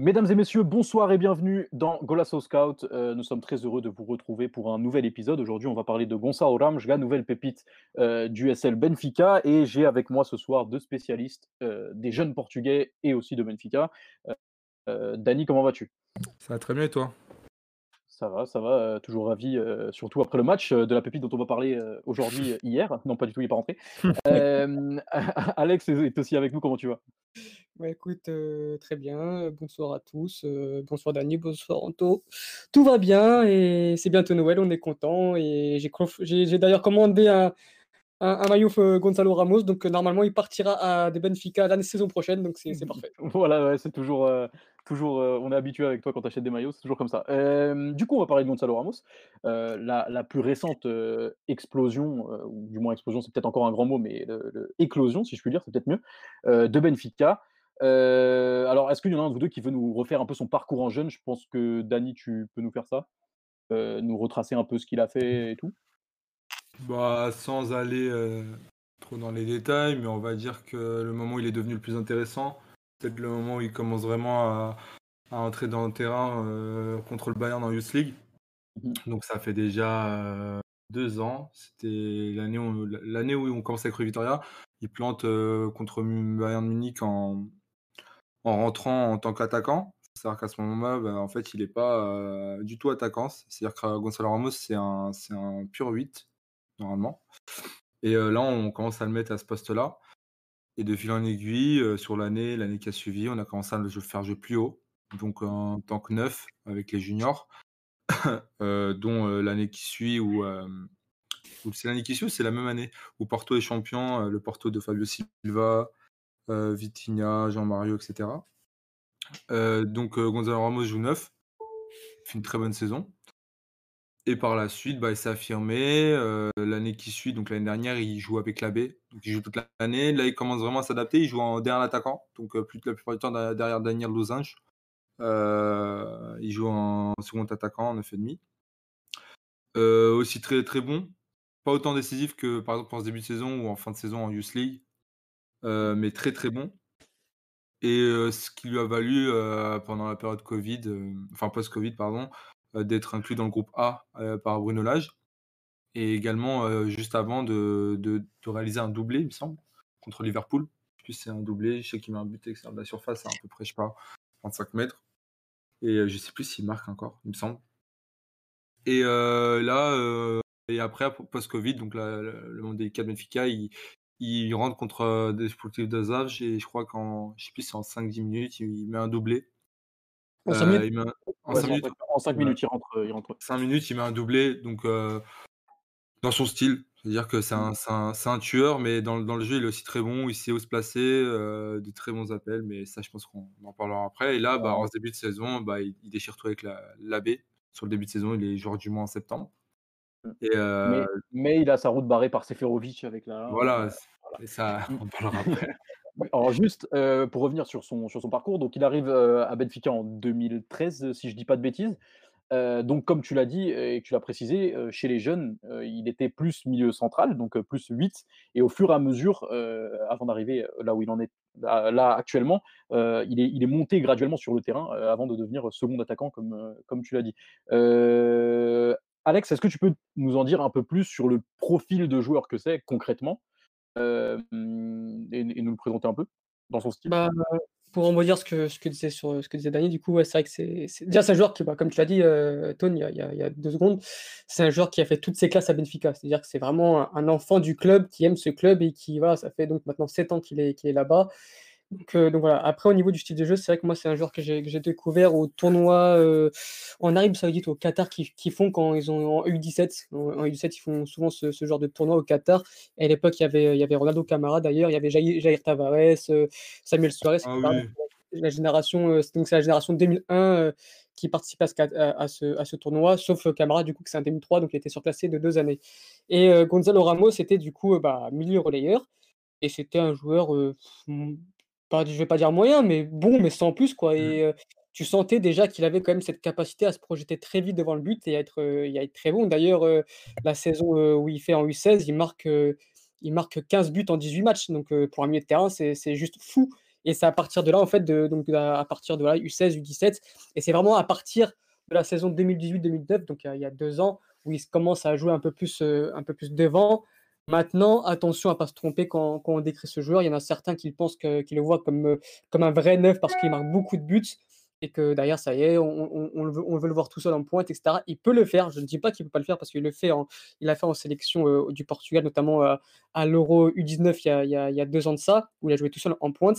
Mesdames et messieurs, bonsoir et bienvenue dans Golasso Scout. Euh, nous sommes très heureux de vous retrouver pour un nouvel épisode. Aujourd'hui, on va parler de Gonçalo Ramos, la nouvelle pépite euh, du SL Benfica. Et j'ai avec moi ce soir deux spécialistes euh, des jeunes portugais et aussi de Benfica. Dani, comment vas-tu? Ça va très bien et toi? Ça va, ça va, toujours ravi, surtout après le match de la pépite dont on va parler aujourd'hui, hier. Non, pas du tout, il n'est pas rentré. Alex est aussi avec nous, comment tu vas? Bah, écoute, très bien. Bonsoir à tous. bonsoir Dani, bonsoir Anto. Tout va bien et c'est bientôt Noël, on est content. Et j'ai d'ailleurs commandé un, un, maillot Gonzalo Ramos, donc normalement il partira à des Benfica l'année saison prochaine, donc c'est parfait. Voilà, c'est toujours, toujours on est habitué avec toi quand tu achètes des maillots, c'est toujours comme ça. du coup, on va parler de Gonzalo Ramos. La, la, plus récente explosion, ou du moins explosion, c'est peut-être encore un grand mot, mais éclosion, si je puis dire, c'est peut-être mieux, de Benfica. Euh, alors, est-ce qu'il y en a un de vous deux qui veut nous refaire un peu son parcours en jeune? Je pense que Dani, tu peux nous faire ça euh, Nous retracer un peu ce qu'il a fait et tout bah, Sans aller euh, trop dans les détails, mais on va dire que le moment où il est devenu le plus intéressant, peut-être le moment où il commence vraiment à, entrer dans le terrain contre le Bayern en Youth League. Mmh Donc ça fait déjà deux ans. C'était l'année où, l'année où on commence avec Victoria. Il plante contre Bayern Munich en, en rentrant en tant qu'attaquant. C'est-à-dire qu'à ce moment-là, bah, en fait, il n'est pas euh, du tout attaquant. C'est-à-dire que Gonzalo Ramos, c'est un, un pur 8, normalement. Et euh, là, on commence à le mettre à ce poste-là. Et de fil en aiguille, euh, sur l'année, l'année qui a suivi, on a commencé à le faire jouer plus haut. Donc en tant que neuf avec les juniors, dont l'année qui suit, c'est l'année qui suit c'est la même année, où Porto est champion, le Porto de Fabio Silva, euh, Vitinha, Jean-Mario, etc. Euh, donc euh, Gonzalo Ramos joue neuf, fait une très bonne saison. Et par la suite, bah, il s'est affirmé. l'année qui suit, donc l'année dernière, il joue avec la. Donc il joue toute l'année. Là, il commence vraiment à s'adapter. Il joue en dernier attaquant. Donc plus, la plupart du temps derrière Daniel Losange. il joue en second attaquant, en 9,5. Euh, aussi très très bon. Pas autant décisif que par exemple en début de saison ou en fin de saison en Youth League. Euh, mais très, très bon. Et euh, ce qui lui a valu, euh, pendant la période covid, enfin post-covid pardon, d'être inclus dans le groupe A, par Bruno Lage. Et également, juste avant de de réaliser un doublé, il me semble, contre Liverpool. Puis c'est un doublé, je sais qu'il met un but extérieur de la surface à à peu près, je sais pas, 35 mètres. Et je sais plus s'il marque encore, il me semble. Et là, et après post-covid, donc le monde des 4 Benfica, il il rentre contre euh, des sportifs de et je crois qu'en, je sais plus, c'est en 5-10 minutes, il, met un doublé. En 5 minutes, il en 5 minutes, en 5 minutes il, rentre, il rentre. 5 minutes, il met un doublé, donc euh, dans son style. C'est-à-dire que c'est un, un, un, tueur, mais dans, dans, le jeu, il est aussi très bon, il sait où se placer, euh, de très bons appels, mais ça, je pense qu'on en parlera après. Et là, bah, en ce début de saison, bah, il, déchire tout avec la, l'AB. Sur le début de saison, il est joueur du mois en septembre. Et euh... mais, mais, il a sa route barrée par Seferovic avec la. Voilà, et ça, on parlera après. Alors juste euh, pour revenir sur son, sur son parcours, donc il arrive euh, à Benfica en 2013, si je dis pas de bêtises. Euh, donc comme tu l'as dit et que tu l'as précisé, chez les jeunes, il était plus milieu central, donc plus 8. Et au fur et à mesure, avant d'arriver là où il en est là, actuellement, il, est, il est monté graduellement sur le terrain avant de devenir second attaquant, comme, comme tu l'as dit. Alex, est-ce que tu peux nous en dire un peu plus sur le profil de joueur que c'est concrètement et, nous le présenter un peu dans son style? Bah, Pour en dire ce que, ce que disait sur du coup, c'est vrai que c'est, déjà un joueur qui, bah, comme tu l'as dit, Tony, il y, a, deux secondes, c'est un joueur qui a fait toutes ses classes à Benfica. C'est-à-dire que c'est vraiment un, enfant du club qui aime ce club et qui, voilà, ça fait donc maintenant 7 ans qu'il est là-bas. Donc, donc, voilà. Après, au niveau du style de jeu, c'est vrai que moi, c'est un joueur que j'ai découvert au tournoi euh, en Arabie Saoudite, au Qatar, qui, qui, font quand ils ont en U17. En, U17, ils font souvent ce, ce, genre de tournoi au Qatar. Et à l'époque, il y avait, il y avait Ronaldo Camara d'ailleurs, il y avait Jair, Jair Tavares, euh, Samuel Suarez. Ah, oui. La génération, euh, donc c'est la génération 2001 qui participe à ce, à, ce, à ce, tournoi, sauf Camara, du coup, que c'est un 2003, donc il était surclassé de deux années. Et Gonzalo Ramos, c'était du coup bah, milieu relayeur. Et c'était un joueur pas, je vais pas dire moyen, mais bon, mais sans plus, quoi. Mmh. Et tu sentais déjà qu'il avait quand même cette capacité à se projeter très vite devant le but et à être, à être très bon. D'ailleurs, la saison où il fait en U16, il marque, il marque 15 buts en 18 matchs. Donc, pour un milieu de terrain, c'est juste fou. Et c'est à partir de là, en fait, de, donc à partir de là, U16, U17. Et c'est vraiment à partir de la saison 2018-2009, donc il y a deux ans, où il commence à jouer un peu plus, un peu plus devant. Maintenant, attention à ne pas se tromper quand, on décrit ce joueur. Il y en a certains qui pensent que, qui le voient comme, comme un vrai neuf parce qu'il marque beaucoup de buts et que derrière, ça y est, on, veut, le voir tout seul en pointe, etc. Il peut le faire. Je ne dis pas qu'il ne peut pas le faire parce qu'il le fait. il l'a fait en sélection euh, du Portugal, notamment euh, à l'Euro U19 il a, a, il y, a, deux ans de ça, où il a joué tout seul en pointe.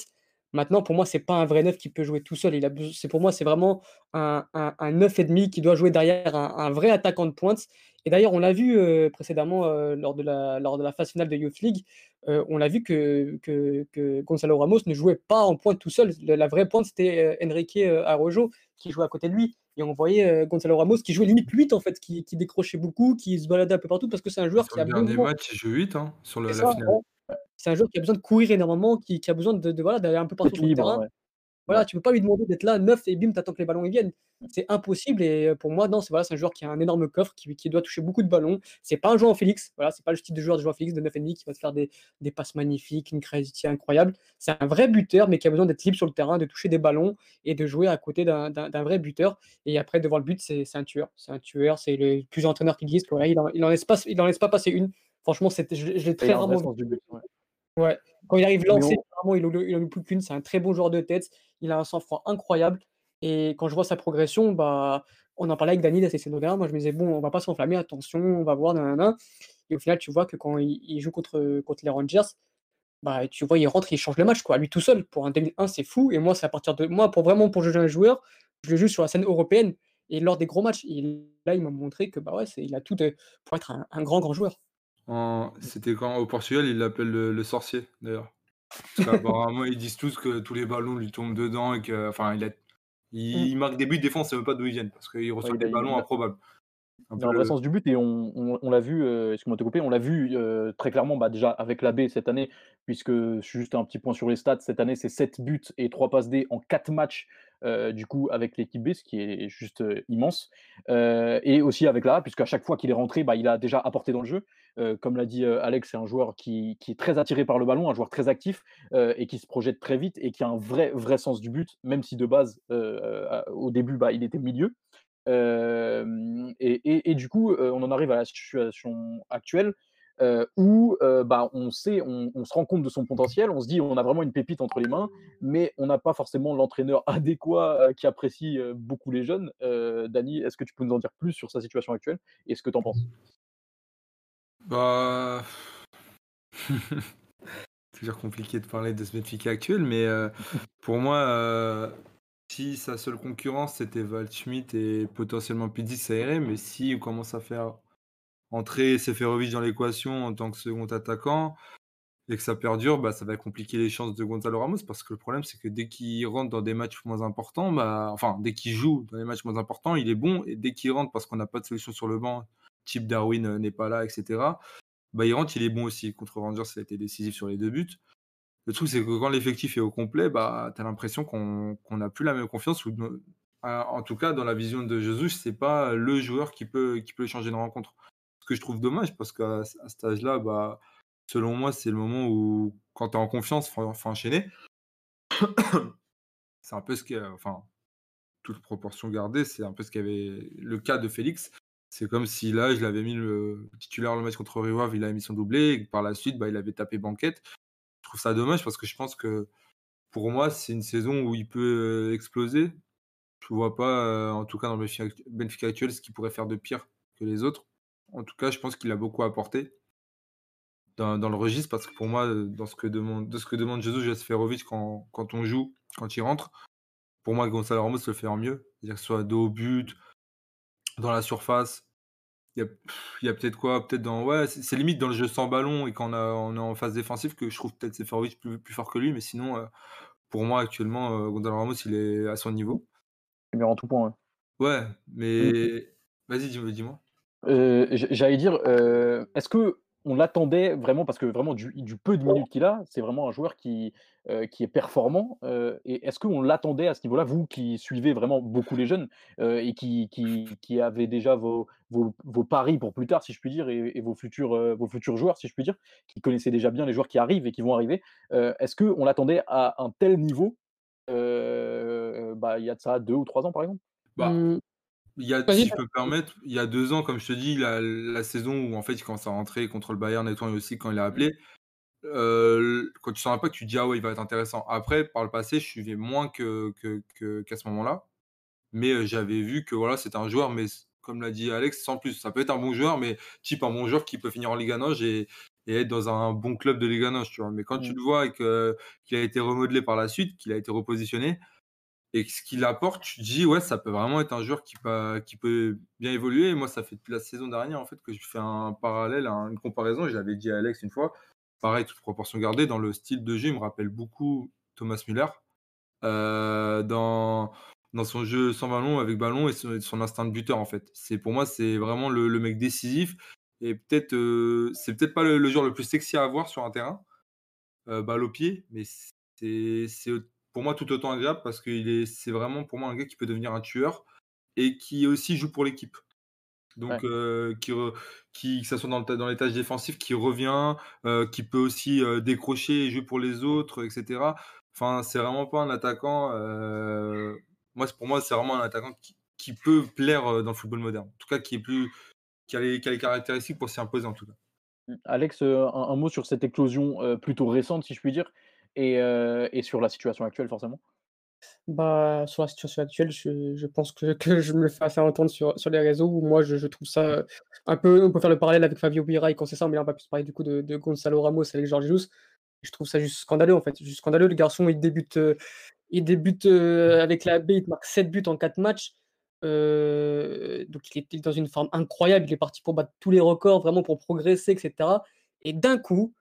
Maintenant, pour moi, c'est pas un vrai neuf qui peut jouer tout seul. Il a, c'est pour moi, c'est vraiment un, un, un neuf et demi qui doit jouer derrière un, vrai attaquant de pointe. Et d'ailleurs, on l'a vu euh, précédemment euh, lors, de la, lors de la phase finale de Youth League, euh, on l'a vu que, que, que, Gonzalo Ramos ne jouait pas en pointe tout seul. La, vraie pointe, c'était Enrique Arrojo qui jouait à côté de lui. Et on voyait Gonzalo Ramos qui jouait limite 8 en fait, qui, qui, décrochait beaucoup, qui se baladait un peu partout parce que c'est un joueur qui a. Le dernier match, il joue 8 hein, sur le, la finale. C'est un joueur qui a besoin de courir énormément, qui, qui a besoin de, de voilà, d'aller un peu partout sur le terrain. Voilà, tu peux pas lui demander d'être là neuf et bim, t'attends que les ballons ils viennent. C'est impossible et pour moi, non, c'est voilà, un joueur qui a un énorme coffre, qui, qui doit toucher beaucoup de ballons. C'est pas un joueur en Félix, voilà, c'est pas le style de joueur de joueur Félix de 9,5 qui va se faire des, des passes magnifiques, une créativité incroyable. C'est un vrai buteur, mais qui a besoin d'être libre sur le terrain, de toucher des ballons et de jouer à côté d'un vrai buteur. Et après, devant le but, c'est un tueur. C'est un tueur, c'est le plus entraîneur qui existe. il, en, il, en laisse pas, il en laisse pas passer une. Franchement, je, je l'ai très rarement vu. Ouais. Quand il arrive lancé, on... il n'en a plus qu'une. C'est un très bon joueur de tête. Il a un sang-froid incroyable. Et quand je vois sa progression, bah, on en parlait avec Dani d'ACC Moi, je me disais, bon, on va pas s'enflammer, attention, on va voir. Nanana. Et au final, tu vois que quand il, joue contre, contre les Rangers, bah, tu vois, il rentre, il change le match, quoi. Lui tout seul. Pour un 2001, c'est fou. Et moi, c'est à partir de. Moi, pour vraiment, pour juger un joueur, je le juge sur la scène européenne. Et lors des gros matchs, là, il m'a montré que bah ouais, il a tout pour être un grand, grand joueur. C'était quand au Portugal, il l'appelle le, sorcier, d'ailleurs. Parce qu'apparemment, ils disent tous que tous les ballons lui tombent dedans et que, enfin, il, a... il, mm. marque des buts, fois, on ne sait même pas d'où ils viennent parce qu'il reçoit des ballons improbables. Dans le sens du but, et on, l'a vu, euh, excuse-moi de te couper, on l'a vu euh, très clairement bah, déjà avec la B cette année, puisque juste un petit point sur les stats, cette année c'est 7 buts et 3 passes D en 4 matchs euh, du coup avec l'équipe B, ce qui est juste immense. et aussi avec la A, puisqu'à chaque fois qu'il est rentré, bah, il a déjà apporté dans le jeu. comme l'a dit Alex, c'est un joueur qui, qui, est très attiré par le ballon, un joueur très actif et qui se projette très vite et qui a un vrai, vrai sens du but, même si de base, au début, bah, il était milieu. Et, et, du coup, on en arrive à la situation actuelle où bah, on sait, on, se rend compte de son potentiel, on se dit on a vraiment une pépite entre les mains, mais on n'a pas forcément l'entraîneur adéquat qui apprécie beaucoup les jeunes. Dani, est-ce que tu peux nous en dire plus sur sa situation actuelle et ce que tu en penses? Bah. toujours compliqué de parler de ce Benfica actuel, mais pour moi, si sa seule concurrence c'était Waldschmidt et potentiellement Pizzi, ça irait, mais si on commence à faire entrer Seferovic dans l'équation en tant que second attaquant et que ça perdure, bah, ça va compliquer les chances de Gonzalo Ramos parce que le problème c'est que dès qu'il rentre dans des matchs moins importants, bah, enfin dès qu'il joue dans des matchs moins importants, il est bon et dès qu'il rentre parce qu'on n'a pas de solution sur le banc, type Darwin euh, n'est pas là, etc. Bah, il rentre, il est bon aussi. Contre Rangers, ça a été décisif sur les deux buts. Le truc, c'est que quand l'effectif est au complet, bah, tu as l'impression qu'on n'a plus la même confiance. Ou, en tout cas, dans la vision de Jesus, c'est pas le joueur qui peut, qui changer une rencontre. Que je trouve dommage, parce qu'à cet âge-là, bah, selon moi, c'est le moment où, quand tu es en confiance, il faut, enchaîner. c'est un peu ce qui enfin, toute proportion gardée, c'est un peu ce qu'il y avait le cas de Félix. C'est comme si là, je l'avais mis le titulaire le match contre Riwav, il a mis son doublé, et par la suite, bah, il avait tapé banquette trouve ça dommage parce que je pense que pour moi, c'est une saison où il peut exploser. Je vois pas, en tout cas dans le Benfica actuel, ce qu'il pourrait faire de pire que les autres. En tout cas, je pense qu'il a beaucoup apporté dans, le registre parce que pour moi, dans ce que demande, de ce que demande Jesus quand, quand on joue, quand il rentre, pour moi, Gonzalo Ramos le fait en mieux. C'est-à-dire que ce soit dos au but, dans la surface, il y a, peut-être quoi Peut-être dans. Ouais, c'est limite dans le jeu sans ballon et quand on, est en phase défensive que je trouve peut-être Seferovic plus, plus fort que lui, mais sinon, euh, pour moi, actuellement, euh, Gonzalo Ramos, il est à son niveau. Il est en tout point. Ouais, ouais mais. Vas-y, dis-moi. Euh, j'allais dire, est-ce que on l'attendait vraiment parce que vraiment du du peu de minutes qu'il a, c'est vraiment un joueur qui, qui est performant, et est-ce qu'on l'attendait à ce niveau-là? Vous qui suivez vraiment beaucoup les jeunes, et qui qui qui avez déjà vos vos vos paris pour plus tard, si je puis dire et et vos futurs, vos futurs joueurs, si je puis dire, qui connaissaient déjà bien les joueurs qui arrivent et qui vont arriver, est-ce qu'on l'attendait à un tel niveau, bah, il y a de ça 2 ou 3 ans, par exemple? Bah, Mmh, il y a si je peux me permettre, il y a 2 ans, comme je te dis, la la saison où en fait il commence à rentrer contre le Bayern et aussi quand il Mmh. appelé, heu, quand tu sens que tu te dis: «Ah ouais, il va être intéressant». Après, par le passé, je suivais moins que que que qu'à ce moment-là, mais heu, j'avais vu que voilà, c'était un joueur, mais comme l'a dit Alex, sans plus. Ça peut être un bon joueur, mais type un bon joueur qui peut finir en Liga NOS et et être dans un bon club de Liga NOS, tu vois? Mais quand tu Mmh. le vois et que qu'il a été remodelé par la suite, qu'il a été repositionné et ce qu'il apporte, tu te dis: «Ouais, ça peut vraiment être un joueur qui peut bien évoluer» moi, ça fait depuis la saison dernière, en fait, que je fais un parallèle, un une comparaison je l'avais dit à Alex une fois. Pareil, toute proportion gardée, dans le style de jeu, il me rappelle beaucoup Thomas Müller, heu, dans dans son jeu sans ballon, avec ballon et son instinct de buteur, en fait. C'est pour moi, c'est vraiment le mec décisif et peut-être, heu, c'est peut-être pas le le joueur le plus sexy à voir sur un terrain, balle au pied, mais c'est pour moi tout autant agréable parce est c'est vraiment pour moi un gars qui peut devenir un tueur et qui aussi joue pour l'équipe. Ouais. Donc heu, qui re qui que ça soit dans le dans les tâches défensives, qui revient, heu, qui peut aussi, heu, décrocher et jouer pour les autres et cetera. Enfin, c'est vraiment pas un attaquant, moi pour moi, c'est vraiment un attaquant qui qui peut plaire, dans le football moderne. En tout cas, qui est plus qui a les qui a les caractéristiques pour s'y imposer en tout cas. Alex, un un mot sur cette éclosion, plutôt récente, si je puis dire et heu et sur la situation actuelle, forcément? Bah, sur la situation actuelle, je je pense que que je me fais assez entendre sur sur les réseaux où moi je je trouve ça, un peu on peut faire le parallèle avec Fabio Vieira et Conceição, mais là on va plus parler du coup de de Gonzalo Ramos avec Jorge Jesus. Je trouve ça juste scandaleux en fait, juste scandaleux. Le garçon il débute, heu, il débute, heu, avec la B, il marque 7 buts en 4 matchs. Donc il était dans une forme incroyable, il est parti pour battre tous les records, vraiment pour progresser et cetera et d'un coup,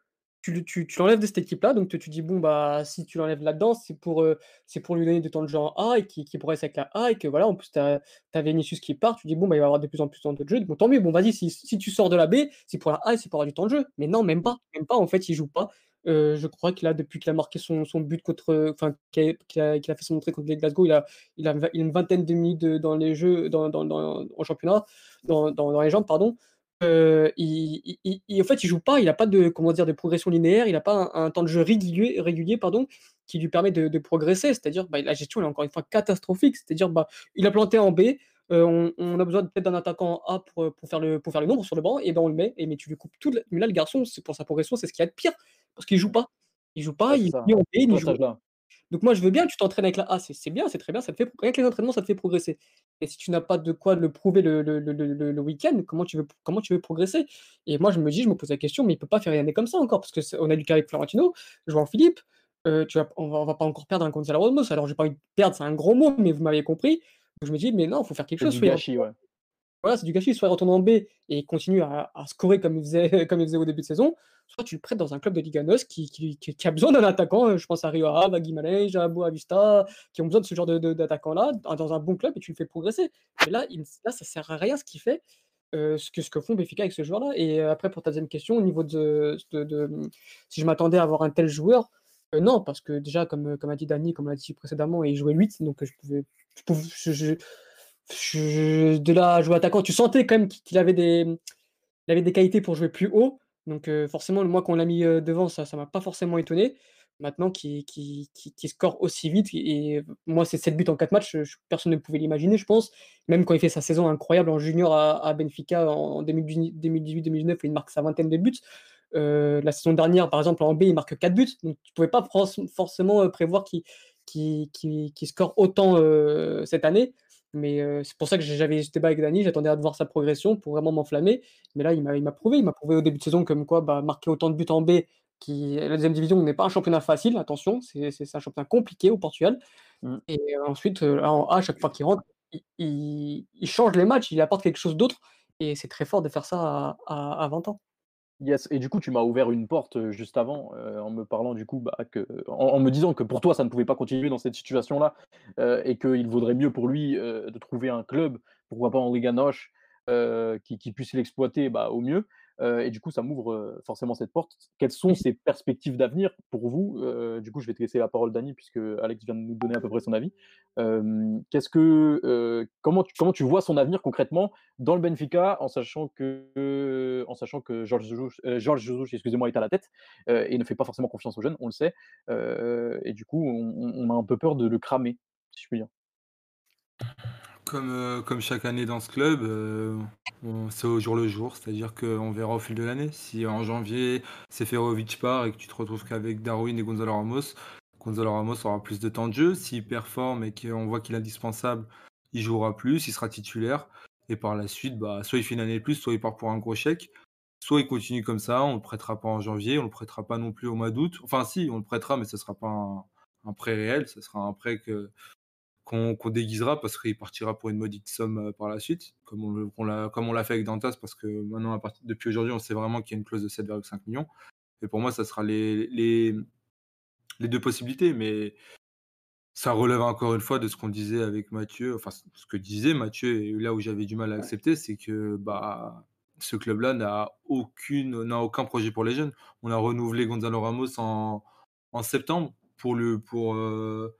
tu le tu tu l'enlèves de cette équipe-là, donc toi tu dis: «Bon bah, si tu l'enlèves là-dedans, c'est pour, c'est pour lui donner du temps de jeu en A et qu'il qu'il progresse avec la A et que voilà, en plus tu as tu as qui part, tu dis: «Bon bah, il va avoir de plus en plus de temps de jeu, bon tant mieux, bon vas-y si si tu sors de la B, c'est pour la A et c'est pour avoir du temps de jeu». Mais non, même pas, même pas en fait, il joue pas. Heu, je crois qu'il a depuis qu'il a marqué son son but contre, enfin qu'il a qu'il a fait son entrée contre les Glasgow, il a il a une vingtaine de minutes dans les jeux dans dans dans en championnat, dans dans les jambes, pardon. Heu, il il il il en fait, il joue pas, il a pas de comment dire? De progression linéaire, il a pas un un temps de jeu régulier régulier pardon, qui lui permet de de progresser. C'est-à-dire, bah, la gestion elle est encore une fois catastrophique. C'est-à-dire, bah, il a planté en B, heu, on on a besoin peut-être d'un attaquant en A pour, faire le pour faire le nombre sur le banc et ben, on le met et mais tu lui coupes tout le mais là, le garçon, c'est pour sa progression, c'est ce qu'il y a de pire, parce qu'il joue pas. Il joue pas, c'est il est en B, cet joue donc moi, je veux bien que tu t'entraînes avec la A, c'est bien, c'est très bien, ça te fait que les entraînements, ça te fait progresser. Et si tu n'as pas de quoi le prouver le le le le week-end, comment tu veux comment tu veux progresser? Et moi, je me dis je me pose la question, mais il peut pas faire une année comme ça encore parce que c'est on a du cas avec Florentino, João-Philippe, heu, tu vas on va on va pas encore perdre un Gonzalo Ramos. Alors j'ai pas envie de perdre, c'est un gros mot, mais vous m'avez compris. Donc je me dis: «Mais non, il faut faire quelque chose, du gâchis, ouais. Voilà, c'est du gâchis, soit il retourne en B et continue à scorer comme il faisait au début de saison, soit tu le prêtes dans un club de Liga NOS qui a besoin d'un attaquant, heu, je pense à Rio Ave, à Guimarães, à Boavista, qui ont besoin de ce genre d'attaquant-là, dans un bon club et tu le fais progresser. Mais là, il là, ça sert à rien ce qu'il fait, heu, ce que font Benfica avec ce joueur-là. Et heu, après pour ta 2 question, au niveau de si je m'attendais à avoir un tel joueur, non, parce que déjà comme, a dit Dani, comme l'a dit précédemment, il jouait 8 donc je pouvais de là jouer attaquant, tu sentais quand même qu'il avait des, il qualités pour jouer plus haut, donc heu, forcément, moi, qu'on l'a mis, heu, devant, ça ça m'a pas forcément étonné. Maintenant qu'il score aussi vite et moi, c'est 7 buts en 4 matchs, personne ne pouvait l'imaginer, je pense. Même quand il fait sa saison incroyable en junior à Benfica en 2018-2019 où il marque sa vingtaine de buts. Heu, la saison dernière, par exemple, en B, il marque 4 buts, donc tu pouvais pas forcément, prévoir qu'il qu'il score autant, cette année. Mais c'est pour ça que j'avais ce débat avec Dani, j'attendais à de voir sa progression pour vraiment m'enflammer. Mais là, il m'a prouvé, il m'a prouvé au début de saison comme quoi, bah, marquer autant de buts en B, qui la deuxième division n'est pas un championnat facile, attention, c'est un championnat compliqué au Portugal. Mmh. Et ensuite, en A, chaque fois qu'il rentre, il il il change les matchs, il apporte quelque chose d'autre et c'est très fort de faire ça à à à 20 ans. Yes et du coup, tu m'as ouvert une porte, juste avant, en me parlant du coup, bah, en me disant que pour toi, ça ne pouvait pas continuer dans cette situation-là, et qu'il vaudrait mieux pour lui, de trouver un club, pourquoi pas en Liga qui qui puisse l'exploiter, bah, au mieux. Et du coup, ça m'ouvre, forcément cette porte. Quelles sont ses perspectives d'avenir pour vous? Du coup, je vais te laisser la parole Dani, puisque Alex vient de nous donner à peu près son avis. Qu'est-ce que, comment tu comment tu vois son avenir concrètement dans le Benfica, en sachant que en sachant que Georges Jesus excusez-moi, est à la tête, et ne fait pas forcément confiance aux jeunes, on le sait. Et du coup, on a un peu peur de le cramer, si je puis dire. Comme, heu, comme chaque année dans ce club, on c'est au jour le jour, c'est-à-dire qu'on verra au fil de l'année. Si en janvier, Seferovic part et que tu te retrouves qu'avec Darwin et Gonzalo Ramos, Gonzalo Ramos aura plus de temps de jeu. S'il performe et qu'on voit qu'il est indispensable, il jouera plus, il sera titulaire et par la suite, bah, soit il fait une année de plus, soit il part pour un gros chèque. Soit il continue comme ça, on le prêtera pas en janvier, on le prêtera pas non plus au mois d'août. Enfin si, on le prêtera, mais ce sera pas un un prêt réel, ce sera un prêt que qu'on déguisera parce qu'il partira pour une maudite somme euh, par la suite, comme on, l'a comme on l'a fait avec Dantas, parce que maintenant, à partir, depuis aujourd'hui, on sait vraiment qu'il y a une clause de 7,5 millions. Et pour moi, ça sera les, les, les deux possibilités, mais ça relève encore une fois de ce qu'on disait avec Mathieu, enfin ce que disait Mathieu, et là où j'avais du mal à accepter, c'est que bah, ce club-là n'a aucune, n'a aucun projet pour les jeunes. On a renouvelé Gonzalo Ramos en, en septembre pour le pour euh,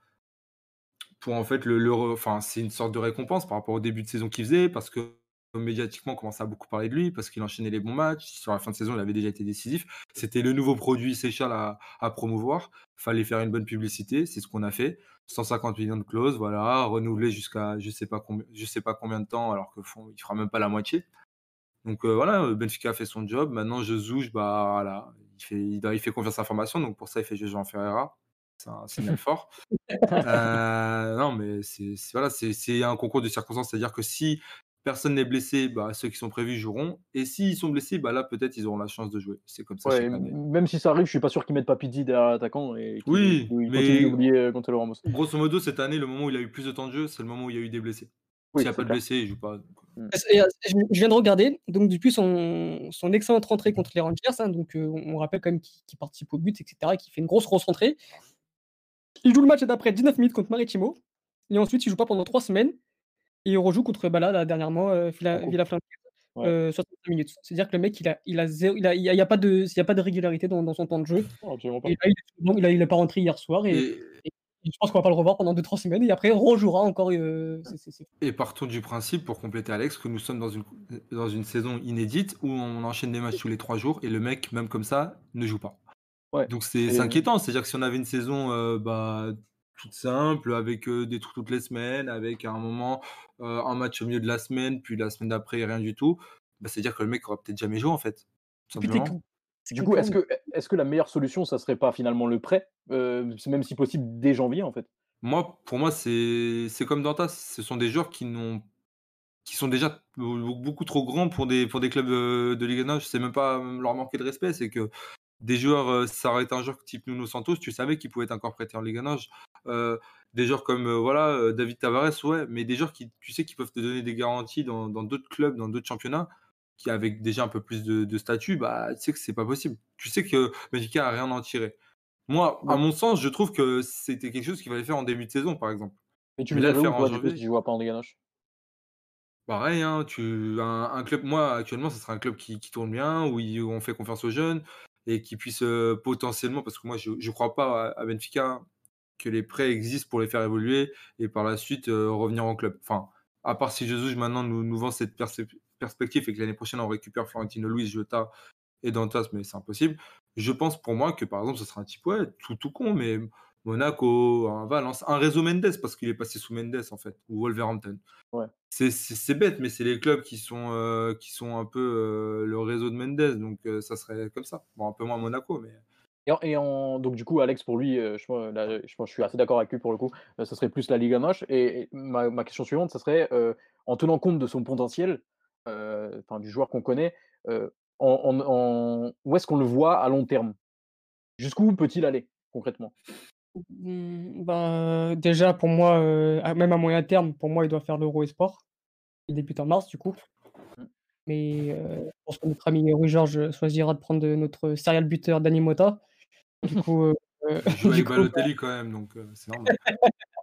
pour en fait le, enfin c'est une sorte de récompense par rapport au début de saison qu'il faisait parce que médiatiquement on commençait à beaucoup parler de lui parce qu'il enchaînait les bons matchs sur la fin de saison il avait déjà été décisif. C'était le nouveau produit Seychelles à, à promouvoir. Fallait faire une bonne publicité c'est ce qu'on a fait. 150 millions de clauses voilà renouvelé jusqu'à je sais pas combien je sais pas combien de temps alors que fond, il fera même pas la moitié. Donc euh, voilà Benfica a fait son job. Maintenant bah il fait il, il fait confiance à la formation donc pour ça il fait Jean Ferreira c'est un signal fort Heu, non, mais c'est voilà, c'est un concours de circonstances. C'est-à-dire que si personne n'est blessé, bah, ceux qui sont prévus joueront et s'ils sont blessés, bah, là, peut-être, ils auront la chance de jouer. C'est comme ça Ouais, même si ça arrive, je suis pas sûr qu'ils mettent pas Pizzi derrière l'attaquant et Oui, continuent mais d'oublier, heu, Gonzalo Ramos. grosso modo, cette année, le moment où il a eu plus de temps de jeu, c'est le moment où il y a eu des blessés. S'il Oui, y a pas de clair. blessés, il joue pas, Mmh. Et, heu, je viens de regarder, donc depuis son son excellente rentrée contre les Rangers, hein, donc on rappelle quand même qu'il participe au but et cetera et qu'il fait une grosse, grosse rentrée. Il joue le match d'après 19 minutes contre Maritimo et ensuite il joue pas pendant 3 semaines et il rejoue contre, là là dernièrement, heu, Villa Beaucoup. Villafranca, Ouais. 65 minutes. C'est-à-dire que le mec il a il a zéro il a il y a il y a pas de il y a pas de régularité dans dans son temps de jeu pas. et là il est souvent il a il est pas rentré hier soir et et et je pense qu'on va pas le revoir pendant 2-3 semaines et après il rejouera encore, c'est et partons du principe, pour compléter Alex, que nous sommes dans une dans une saison inédite où on enchaîne des matchs tous les 3 jours et le mec, même comme ça, ne joue pas. Ouais, Donc c'est c'est inquiétant, c'est-à-dire que si on avait une saison, heu, bah, toute simple, avec, heu, des trous toutes les semaines, avec à un moment, un match au milieu de la semaine, puis la semaine d'après rien du tout, bah, c'est-à-dire que le mec aura peut-être jamais joué en fait, tout du coup, est-ce que est-ce que la meilleure solution, ça serait pas finalement le prêt? Même si possible dès janvier, en fait? Moi, pour moi, c'est c'est comme Dantas, ce sont des joueurs qui n'ont qui sont déjà beau beaucoup trop grands pour des pour des clubs, de Ligue 1. C'est même pas, leur manquer de respect, c'est que Des joueurs, heu, ça aurait été un joueur type Nuno Santos, tu savais qu'il pouvait être encore prêté en Ligue 1. J heu, des joueurs comme, heu, voilà, David Tavares, ouais, mais des joueurs qui tu sais, qui peuvent te donner des garanties dans d'autres clubs, dans d'autres championnats, qui avec déjà un peu plus de de statut, bah, tu sais que c'est pas possible. Tu sais que Benfica a rien à en tirer. Moi, à mon sens, je trouve que c'était quelque chose qu'il fallait faire en début de saison, par exemple. mais tu Mais là, le verrais où toi, du coup, si janvier tu jouais pas en Liga NOS? Pareil, hein, tu un un club moi, actuellement, ce serait un club qui qui tourne bien, où il où on fait confiance aux jeunes et qui puisse, heu, potentiellement parce que moi je je crois pas à Benfica, que les prêts existent pour les faire évoluer et par la suite, heu, revenir en club. Enfin, à part si Jesus maintenant nous vend cette perspective et que l'année prochaine on récupère Florentino Luis, Jota et Dantas, mais c'est impossible. Je pense pour moi que par exemple, ce sera un type, ouais, tout tout con, mais Monaco, un Valence, un Rezo Mendes parce qu'il est passé sous Mendes en fait, ou Wolverhampton. Ouais. C'est bête, mais c'est les clubs qui sont, heu, qui sont un peu, heu, le réseau de Mendes, donc heu, ça serait comme ça. Bon, un peu moins Monaco, mais Et en et en donc du coup, Alex, pour lui, je pense là, je pense je suis assez d'accord avec lui pour le coup, ça serait plus la Liga NOS et et ma ma question suivante, ça serait, en tenant compte de son potentiel, enfin du joueur qu'on connaît, en en où est-ce qu'on le voit à long terme? Jusqu'où peut-il aller concrètement? Mmh, bah, déjà pour moi, à même à moyen terme, pour moi, il doit faire l'Euro Espoir. Il débute en mars du coup, Mmh. mais je pense que notre ami Rui Georges choisira de prendre, notre serial buteur Dani Mota. Du coup, heu, il joue du avec coup, bah Balotelli quand même, donc c'est normal.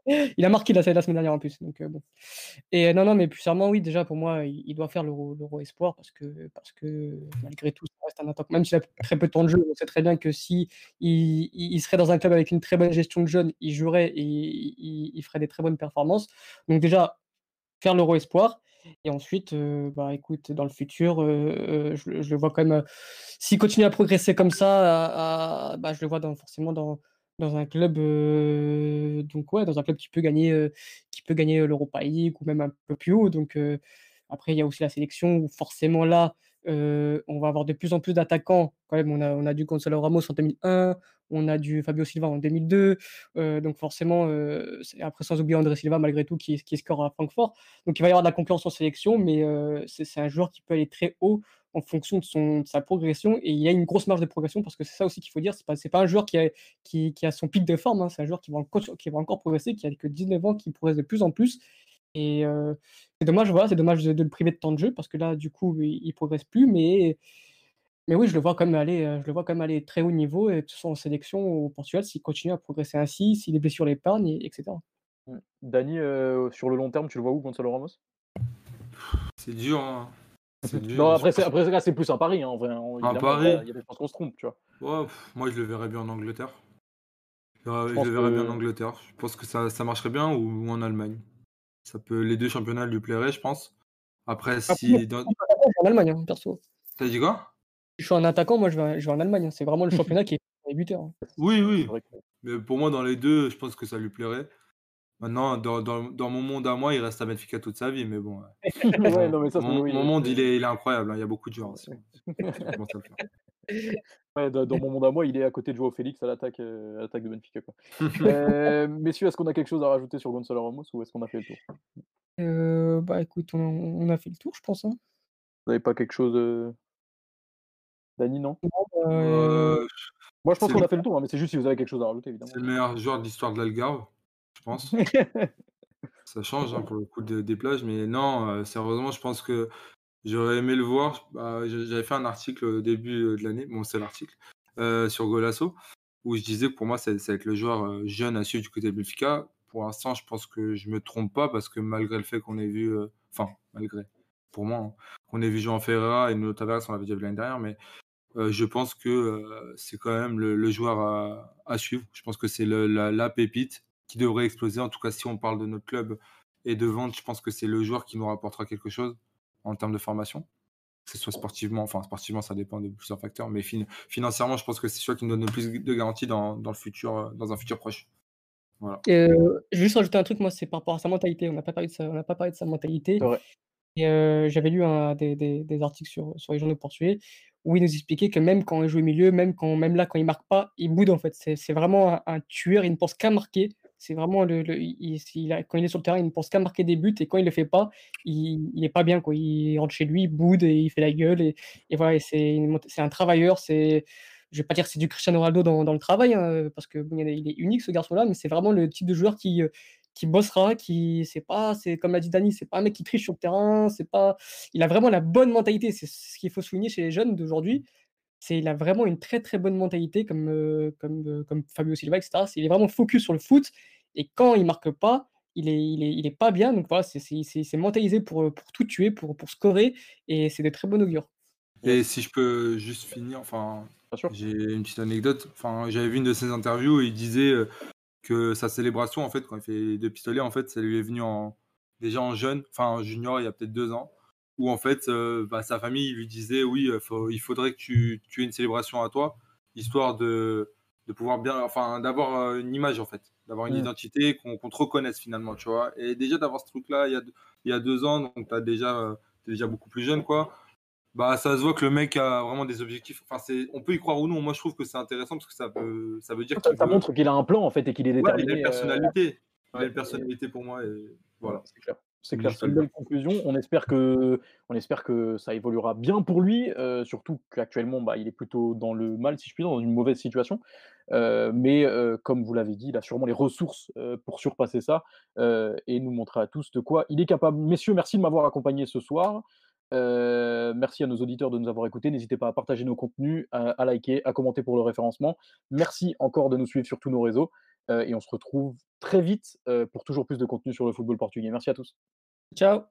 Il a marqué la, semaine dernière en plus, donc bon. Et non, non, mais plus sérieusement, oui, déjà pour moi, il, doit faire l'Euro Espoir parce que, parce que malgré tout, ça reste un attaquant. Même s'il a très peu de temps de jeu, on sait très bien que si il, serait dans un club avec une très bonne gestion de jeunes, il jouerait et il, ferait des très bonnes performances. Donc déjà, faire l'Euro Espoir. Et ensuite, bah, écoute, dans le futur, je, le vois quand même. S'il continue à progresser comme ça, bah, je le vois forcément dans, dans un club, donc ouais, dans un club qui peut gagner, qui peut gagner l'Europa League ou même un peu plus haut. Donc après, il y a aussi la sélection où forcément là, on va avoir de plus en plus d'attaquants. Quand même, on a, on a du Gonzalo Ramos en 2001, on a du Fabio Silva en 2002. donc forcément, après sans oublier André Silva malgré tout qui, qui score à Francfort. Donc il va y avoir de la concurrence en sélection, mais c'est un joueur qui peut aller très haut en fonction de, son, sa progression. Et il y a une grosse marge de progression parce que c'est ça aussi qu'il faut dire. C'est pas, pas un joueur qui a, qui, qui a son pic de forme, hein. c'est un joueur qui va, encore, qui va encore progresser, qui a que 19 ans, qui progresse de plus en plus. Et c'est dommage, voilà, c'est dommage de, le priver de temps de jeu parce que là, du coup, il, il progresse plus. Mais, mais oui, je le vois quand même aller, je le vois quand même aller très haut niveau, et que ce soit en sélection ou au Portugal, s'il continue à progresser ainsi, si les blessures l'épargnent, etc. Mmh. Dani, sur le long terme, tu le vois où, Gonzalo Ramos? C'est dur. Hein. Non, après, c'est, après, c'est plus un pari, hein, en vrai. Hein, un pari Il y a des chances qu'on se trompe, tu vois. moi, je le verrais bien en Angleterre. Je, le verrais bien en Angleterre. Je pense que ça, ça marcherait bien ou en Allemagne. Ça peut, les deux championnats lui plairaient, je pense. Après, si. Dans... Je suis en Allemagne, hein, perso. T'as dit quoi? Je suis un attaquant, moi je vais, je vais en Allemagne. Hein. C'est vraiment le championnat qui est buteur. Hein. Oui, oui. Mais pour moi, dans les deux, je pense que ça lui plairait. Maintenant, dans, dans, dans, mon monde à moi, il reste à Benfica toute sa vie, mais bon. ouais, non, mais ça, mon, mon monde, il est, il est incroyable. Il y a beaucoup de gens. Ouais, dans, dans, mon monde à moi, il est à côté de Joao Félix à l'attaque euh, l'attaque de Benfica. Quoi. euh, messieurs, est-ce qu'on a quelque chose à rajouter sur Gonzalo Ramos ou est-ce qu'on a fait le tour? Euh, Bah écoute, on, on, a fait le tour, je pense. Hein. Vous n'avez pas quelque chose. Euh... Dani, non, bah, euh, Moi, je pense qu'on a fait le tour, hein, mais c'est juste si vous avez quelque chose à rajouter, évidemment. C'est le meilleur joueur de l'histoire de l'Algarve, pense. Ça change hein, pour le coup de, des plages, mais non, euh, sérieusement, je pense que J'aurais aimé le voir. Bah, j'avais fait un article au début de l'année, bon, c'est l'article, euh, sur Golasso, où je disais que pour moi, ça, va être le joueur euh, jeune à suivre du côté de Benfica. Pour l'instant, je pense que je me trompe pas parce que malgré le fait qu'on ait vu, euh, enfin, malgré, pour moi, hein, qu'on ait vu Jean Ferreira et Nuno Tavares, on l'avait déjà vu l'année dernière, mais je pense que c'est quand même le, joueur à, suivre. Je pense que c'est la, la, pépite qui devrait exploser. En tout cas, si on parle de notre club et de vente, je pense que c'est le joueur qui nous rapportera quelque chose en termes de formation que ce soit sportivement, enfin sportivement ça dépend de plusieurs facteurs, mais financièrement je pense que c'est celui qui nous donne le plus de garanties dans, dans, le futur, dans un futur proche. Voilà. Euh, je vais juste rajouter un truc, moi c'est par rapport à sa mentalité, on n'a pas, parlé de sa, on pas parlé de sa mentalité. Et euh, j'avais lu un, des, des, des, articles sur, sur les journaux portugais où il nous expliquait que même quand il joue au milieu, même, quand, même là quand il marque pas, il boude en fait. C'est vraiment un, un, tueur, il ne pense qu'à marquer. C'est vraiment le, il, quand il est sur le terrain, il ne pense qu'à marquer des buts et quand il le fait pas, il, il est pas bien quoi. Il rentre chez lui, il boude et il fait la gueule et, voilà. C'est un travailleur. C'est, je vais pas dire c'est du Cristiano Ronaldo dans, dans le travail hein, parce que il est unique ce garçon-là, mais c'est vraiment le type de joueur qui qui bossera, qui c'est pas, c'est comme l'a dit Dani, c'est pas un mec qui triche sur le terrain, c'est pas, il a vraiment la bonne mentalité. C'est ce qu'il faut souligner chez les jeunes d'aujourd'hui c'est il a vraiment une très très bonne mentalité comme, euh, comme, euh, comme Fabio Silva, etc. il est vraiment focus sur le foot et quand il marque pas, il est, il est, il est pas bien. Donc voilà, c'est mentalisé pour, pour tout tuer, pour, pour scorer et c'est de très bon augure. Et si je peux juste finir, enfin, j'ai une petite anecdote. Enfin, j'avais vu une de ses interviews et il disait euh, que sa célébration, en fait, quand il fait deux pistolets, en fait, ça lui est venu en, déjà en jeune, enfin en junior, il y a peut-être deux ans où en fait euh, bah, sa famille lui disait oui, euh, il faudrait que tu, tu, aies une célébration à toi, histoire de, de pouvoir bien, enfin d'avoir euh, une image en fait, d'avoir une identité, qu'on te reconnaisse finalement, tu vois. Et déjà d'avoir ce truc-là il y a, il y a deux ans, donc tu as déjà, es déjà beaucoup plus jeune quoi. Bah, ça se voit que le mec a vraiment des objectifs. Enfin, on peut y croire ou non. Moi, je trouve que c'est intéressant parce que ça veut, ça veut dire. Ça, montre qu'il a un plan en fait et qu'il est déterminé. il a une personnalité. Il a une personnalité pour moi et voilà. C'est clair. C'est clair, c'est une belle conclusion. On espère que, on espère que ça évoluera bien pour lui, euh, surtout qu'actuellement, bah, il est plutôt dans le mal, si je puis dire, dans une mauvaise situation. Euh, mais euh, comme vous l'avez dit, il a sûrement les ressources pour surpasser ça et nous montrer à tous de quoi il est capable. Messieurs, merci de m'avoir accompagné ce soir. merci à nos auditeurs de nous avoir écoutés. N'hésitez pas à partager nos contenus, à, à liker, à commenter pour le référencement. Merci encore de nous suivre sur tous nos réseaux. et on se retrouve très vite, pour toujours plus de contenu sur le football portugais. Merci à tous. Ciao.